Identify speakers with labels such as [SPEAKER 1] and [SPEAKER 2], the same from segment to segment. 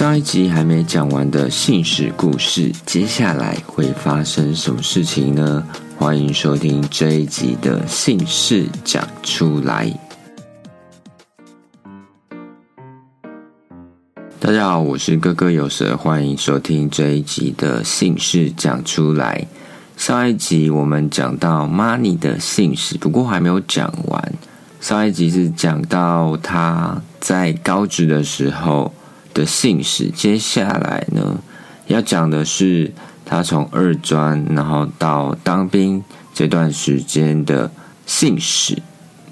[SPEAKER 1] 上一集还没讲完的姓氏故事，接下来会发生什么事情呢？欢迎收听这一集的姓氏讲出来。大家好，我是哥哥有舌，欢迎收听这一集的姓氏讲出来。上一集我们讲到 Money 的姓氏，不过还没有讲完。上一集是讲到他在高职的时候的姓氏，接下来呢要讲的是他从二专然后到当兵这段时间的姓氏。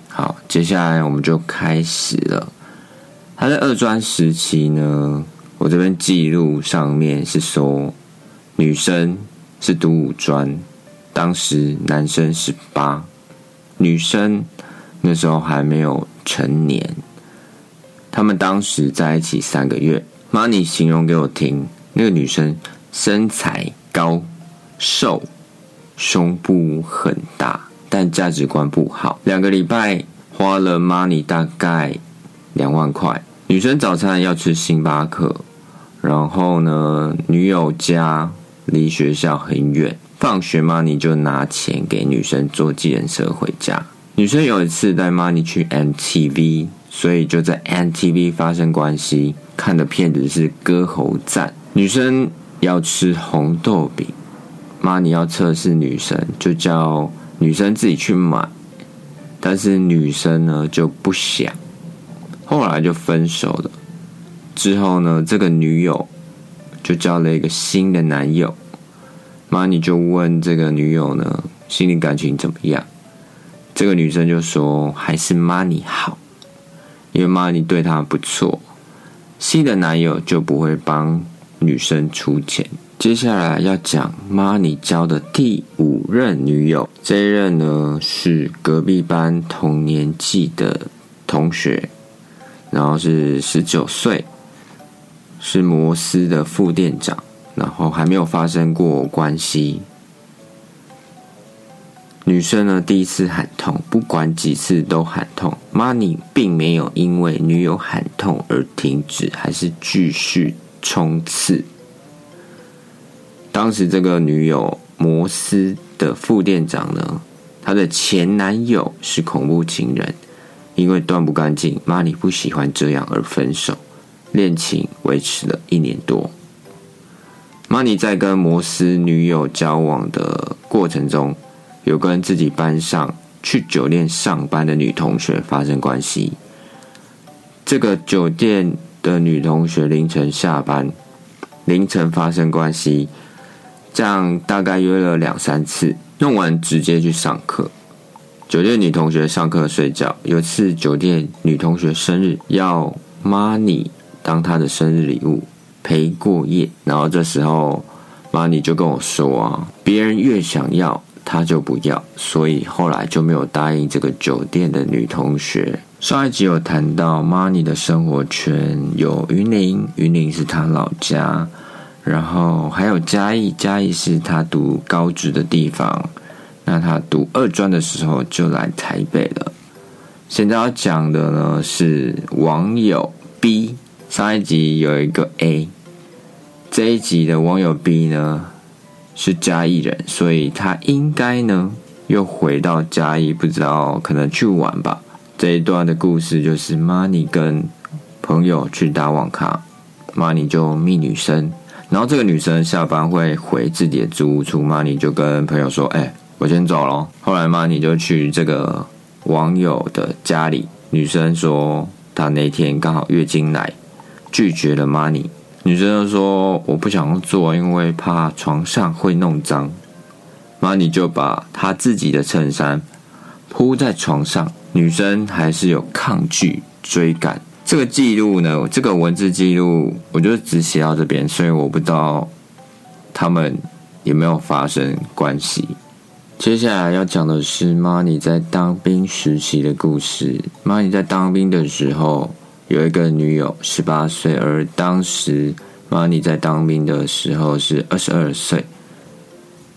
[SPEAKER 1] 好，接下来我们就开始了。他在二专时期呢，我这边记录上面是说女生。是读五专，当时男生十八，女生那时候还没有成年。他们当时在一起三个月。Money 形容给我听，那个女生身材高、瘦，胸部很大，但价值观不好。两个礼拜花了 Money 大概两万块。女生早餐要吃星巴克，然后呢，女友家。离学校很远，放学 Money 就拿钱给女生坐计程车回家。女生有一次带 Money 去 MTV，所以就在 MTV 发生关系。看的片子是歌喉战，女生要吃红豆饼，Money 要测试女生，就叫女生自己去买，但是女生呢就不想，后来就分手了。之后呢，这个女友。就交了一个新的男友，Money 就问这个女友呢，心里感情怎么样？这个女生就说还是 Money 好，因为妈咪对她不错，新的男友就不会帮女生出钱。接下来要讲妈咪交的第五任女友，这一任呢是隔壁班同年纪的同学，然后是十九岁。是摩斯的副店长，然后还没有发生过关系。女生呢，第一次喊痛，不管几次都喊痛。Money 并没有因为女友喊痛而停止，还是继续冲刺。当时这个女友摩斯的副店长呢，她的前男友是恐怖情人，因为断不干净，Money 不喜欢这样而分手。恋情维持了一年多。Money 在跟摩斯女友交往的过程中，有跟自己班上去酒店上班的女同学发生关系。这个酒店的女同学凌晨下班，凌晨发生关系，这样大概约了两三次，弄完直接去上课。酒店女同学上课睡觉，有次酒店女同学生日要 Money。当她的生日礼物陪过夜，然后这时候玛尼就跟我说啊，别人越想要他就不要，所以后来就没有答应这个酒店的女同学。上一集有谈到玛尼的生活圈有云林，云林是他老家，然后还有嘉义，嘉义是他读高职的地方。那他读二专的时候就来台北了。现在要讲的呢是网友 B。上一集有一个 A，这一集的网友 B 呢是嘉义人，所以他应该呢又回到嘉义，不知道可能去玩吧。这一段的故事就是 Money 跟朋友去打网咖，Money 就密女生，然后这个女生下班会回自己的租屋处，Money 就跟朋友说：“哎，我先走了。”后来 Money 就去这个网友的家里，女生说她那天刚好月经来。拒绝了 Money，女生就说我不想做，因为怕床上会弄脏。妈咪就把他自己的衬衫铺在床上，女生还是有抗拒追赶。这个记录呢，这个文字记录，我就只写到这边，所以我不知道他们有没有发生关系。接下来要讲的是 Money 在当兵时期的故事。Money 在当兵的时候。有一个女友，十八岁，而当时 Money 在当兵的时候是二十二岁。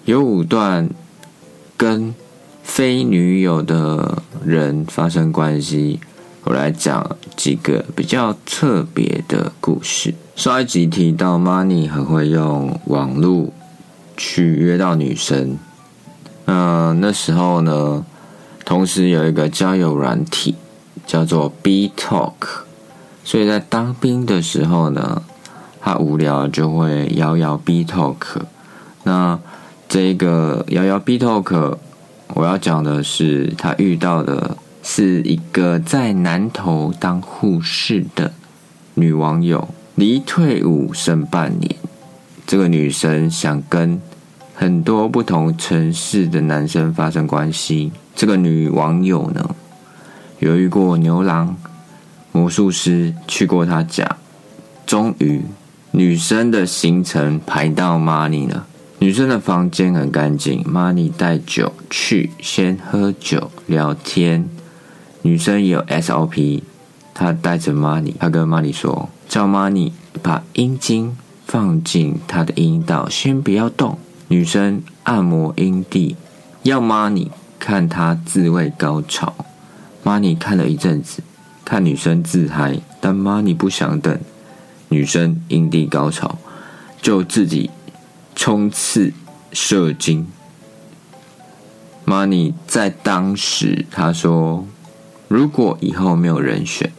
[SPEAKER 1] 有五段跟非女友的人发生关系，我来讲几个比较特别的故事。上一集提到，Money 很会用网络去约到女生。嗯，那时候呢，同时有一个交友软体叫做 B Talk，所以在当兵的时候呢，他无聊就会摇摇 B Talk。那这个摇摇 B Talk，我要讲的是他遇到的是一个在南投当护士的女网友。离退伍剩半年，这个女生想跟很多不同城市的男生发生关系。这个女网友呢，有遇过牛郎、魔术师，去过他家。终于，女生的行程排到 Money 了。女生的房间很干净，Money 带酒去，先喝酒聊天。女生也有 SOP，她带着 Money，她跟 Money 说。叫 Money 把阴茎放进他的阴道，先不要动。女生按摩阴蒂，要 Money 看她自慰高潮。Money 看了一阵子，看女生自嗨，但 Money 不想等女生阴蒂高潮，就自己冲刺射精。Money 在当时他说：“如果以后没有人选。”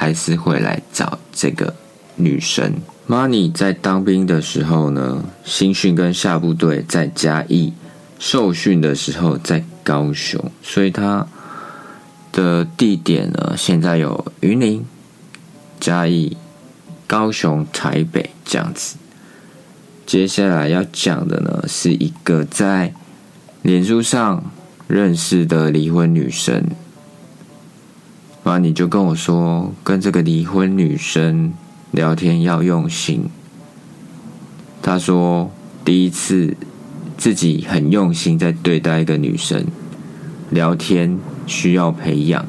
[SPEAKER 1] 还是会来找这个女生。Money 在当兵的时候呢，新训跟下部队在嘉义，受训的时候在高雄，所以他的地点呢，现在有云林、嘉义、高雄、台北这样子。接下来要讲的呢，是一个在脸书上认识的离婚女生。妈，你就跟我说，跟这个离婚女生聊天要用心。他说，第一次自己很用心在对待一个女生，聊天需要培养。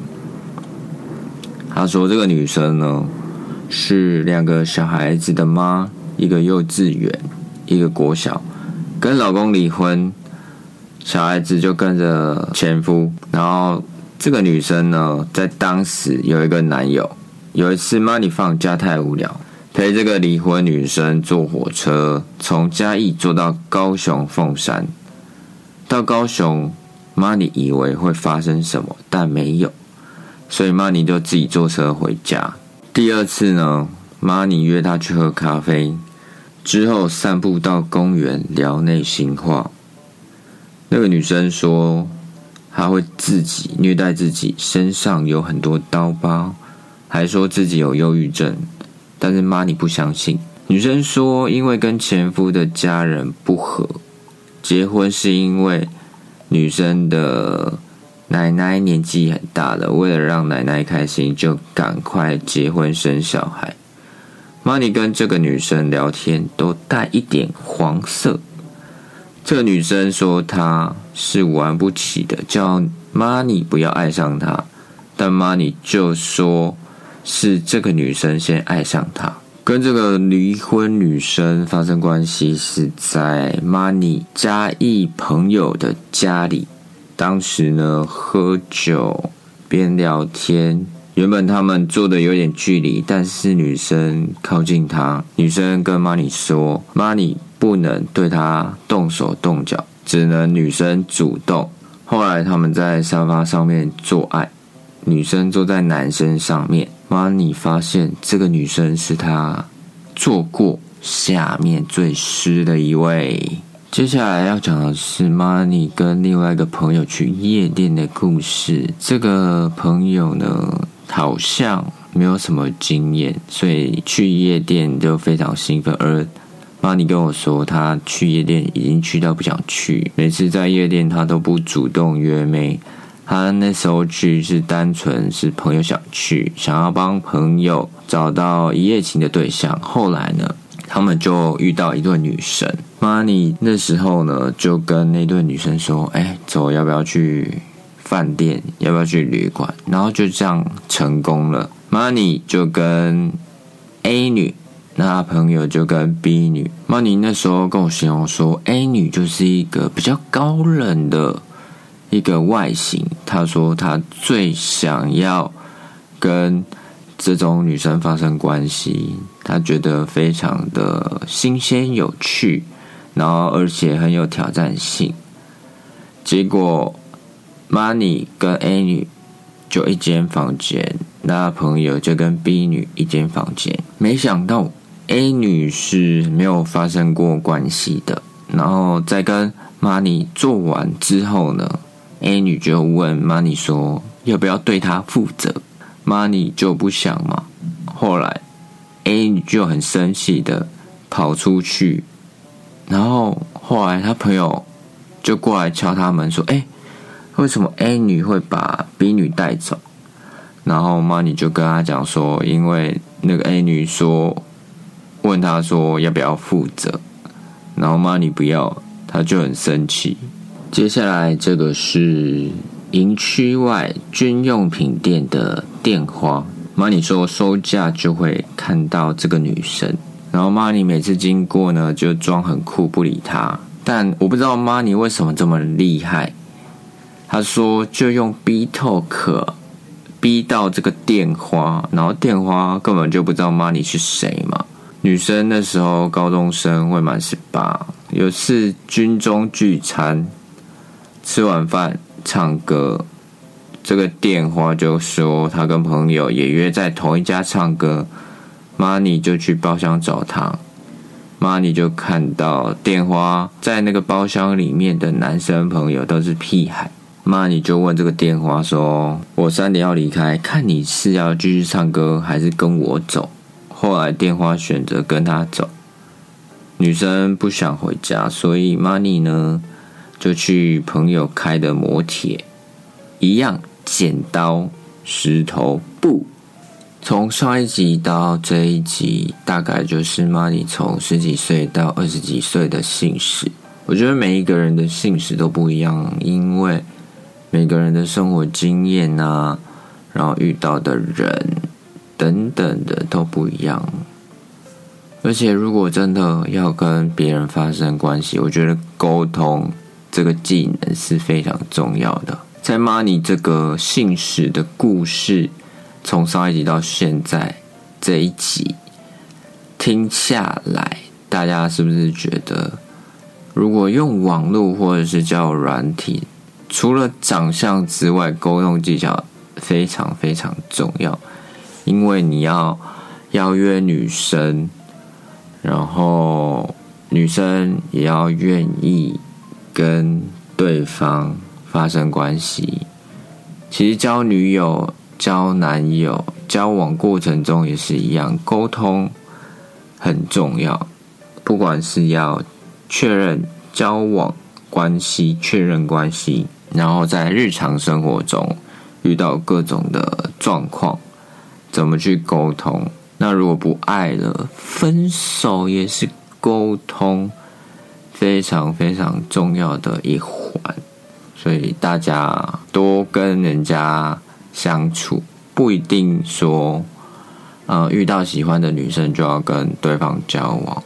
[SPEAKER 1] 他说，这个女生呢是两个小孩子的妈，一个幼稚园，一个国小，跟老公离婚，小孩子就跟着前夫，然后。这个女生呢，在当时有一个男友。有一次，Money 放假太无聊，陪这个离婚女生坐火车，从嘉义坐到高雄凤山。到高雄，Money 以为会发生什么，但没有，所以 Money 就自己坐车回家。第二次呢，Money 约她去喝咖啡，之后散步到公园聊内心话。那个女生说。她会自己虐待自己，身上有很多刀疤，还说自己有忧郁症。但是妈，你不相信？女生说，因为跟前夫的家人不和，结婚是因为女生的奶奶年纪很大了，为了让奶奶开心，就赶快结婚生小孩。妈，你跟这个女生聊天都带一点黄色。这个女生说她是玩不起的，叫玛尼不要爱上她，但玛尼就说是这个女生先爱上他。跟这个离婚女生发生关系是在 Money 嘉义朋友的家里，当时呢喝酒边聊天，原本他们坐的有点距离，但是女生靠近他，女生跟 Money 说，Money。不能对他动手动脚，只能女生主动。后来他们在沙发上面做爱，女生坐在男生上面。妈，你发现这个女生是他做过下面最湿的一位。接下来要讲的是 Money 跟另外一个朋友去夜店的故事。这个朋友呢，好像没有什么经验，所以去夜店就非常兴奋，而。妈，你跟我说，他去夜店已经去到不想去。每次在夜店，他都不主动约妹。他那时候去是单纯是朋友想去，想要帮朋友找到一夜情的对象。后来呢，他们就遇到一对女生。妈，你那时候呢，就跟那对女生说：“哎，走，要不要去饭店？要不要去旅馆？”然后就这样成功了。妈，你就跟 A 女。那朋友就跟 B 女，Money 那时候跟我形容说，A 女就是一个比较高冷的一个外形。他说他最想要跟这种女生发生关系。他觉得非常的新鲜有趣，然后而且很有挑战性。结果，Money 跟 A 女就一间房间，那朋友就跟 B 女一间房间。没想到 A 女是没有发生过关系的。然后在跟 Money 做完之后呢，A 女就问 Money 说要不要对她负责？Money 就不想嘛。后来 A 女就很生气的跑出去，然后后来她朋友。就过来敲他门说：“哎，为什么 A 女会把 B 女带走？”然后 Money 就跟她讲说：“因为那个 A 女说问她说要不要负责，然后 Money 不要，她就很生气。接下来这个是营区外军用品店的电话妈咪说收价就会看到这个女生，然后妈咪每次经过呢就装很酷不理她。”但我不知道妈咪为什么这么厉害。他说就用 B Talk 逼到这个电话，然后电话根本就不知道妈咪是谁嘛。女生那时候高中生未满十八，有次军中聚餐，吃完饭唱歌，这个电话就说他跟朋友也约在同一家唱歌，Money 就去包厢找他。妈，你就看到电话在那个包厢里面的男生朋友都是屁孩。妈，你就问这个电话说：“我三点要离开，看你是要继续唱歌还是跟我走？”后来电话选择跟他走。女生不想回家，所以 Money 呢就去朋友开的磨铁，一样剪刀石头布。从上一集到这一集，大概就是 Money 从十几岁到二十几岁的姓氏。我觉得每一个人的姓氏都不一样，因为每个人的生活经验啊，然后遇到的人等等的都不一样。而且，如果真的要跟别人发生关系，我觉得沟通这个技能是非常重要的。在 Money 这个姓氏的故事。从上一集到现在这一集听下来，大家是不是觉得，如果用网络或者是叫软体，除了长相之外，沟通技巧非常非常重要，因为你要邀约女生，然后女生也要愿意跟对方发生关系。其实交女友。交男友交往过程中也是一样，沟通很重要。不管是要确认交往关系、确认关系，然后在日常生活中遇到各种的状况，怎么去沟通？那如果不爱了，分手也是沟通非常非常重要的一环。所以大家多跟人家。相处不一定说，呃，遇到喜欢的女生就要跟对方交往，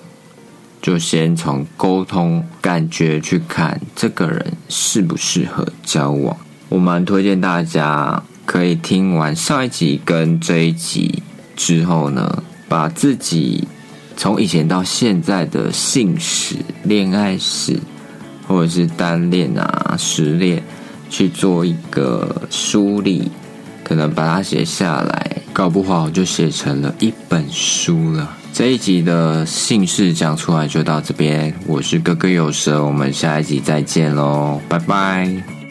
[SPEAKER 1] 就先从沟通感觉去看这个人适不适合交往。我蛮推荐大家可以听完上一集跟这一集之后呢，把自己从以前到现在的性史、恋爱史，或者是单恋啊、失恋，去做一个梳理。可能把它写下来，搞不好就写成了一本书了。这一集的姓氏讲出来就到这边，我是哥哥有舌，我们下一集再见喽，拜拜。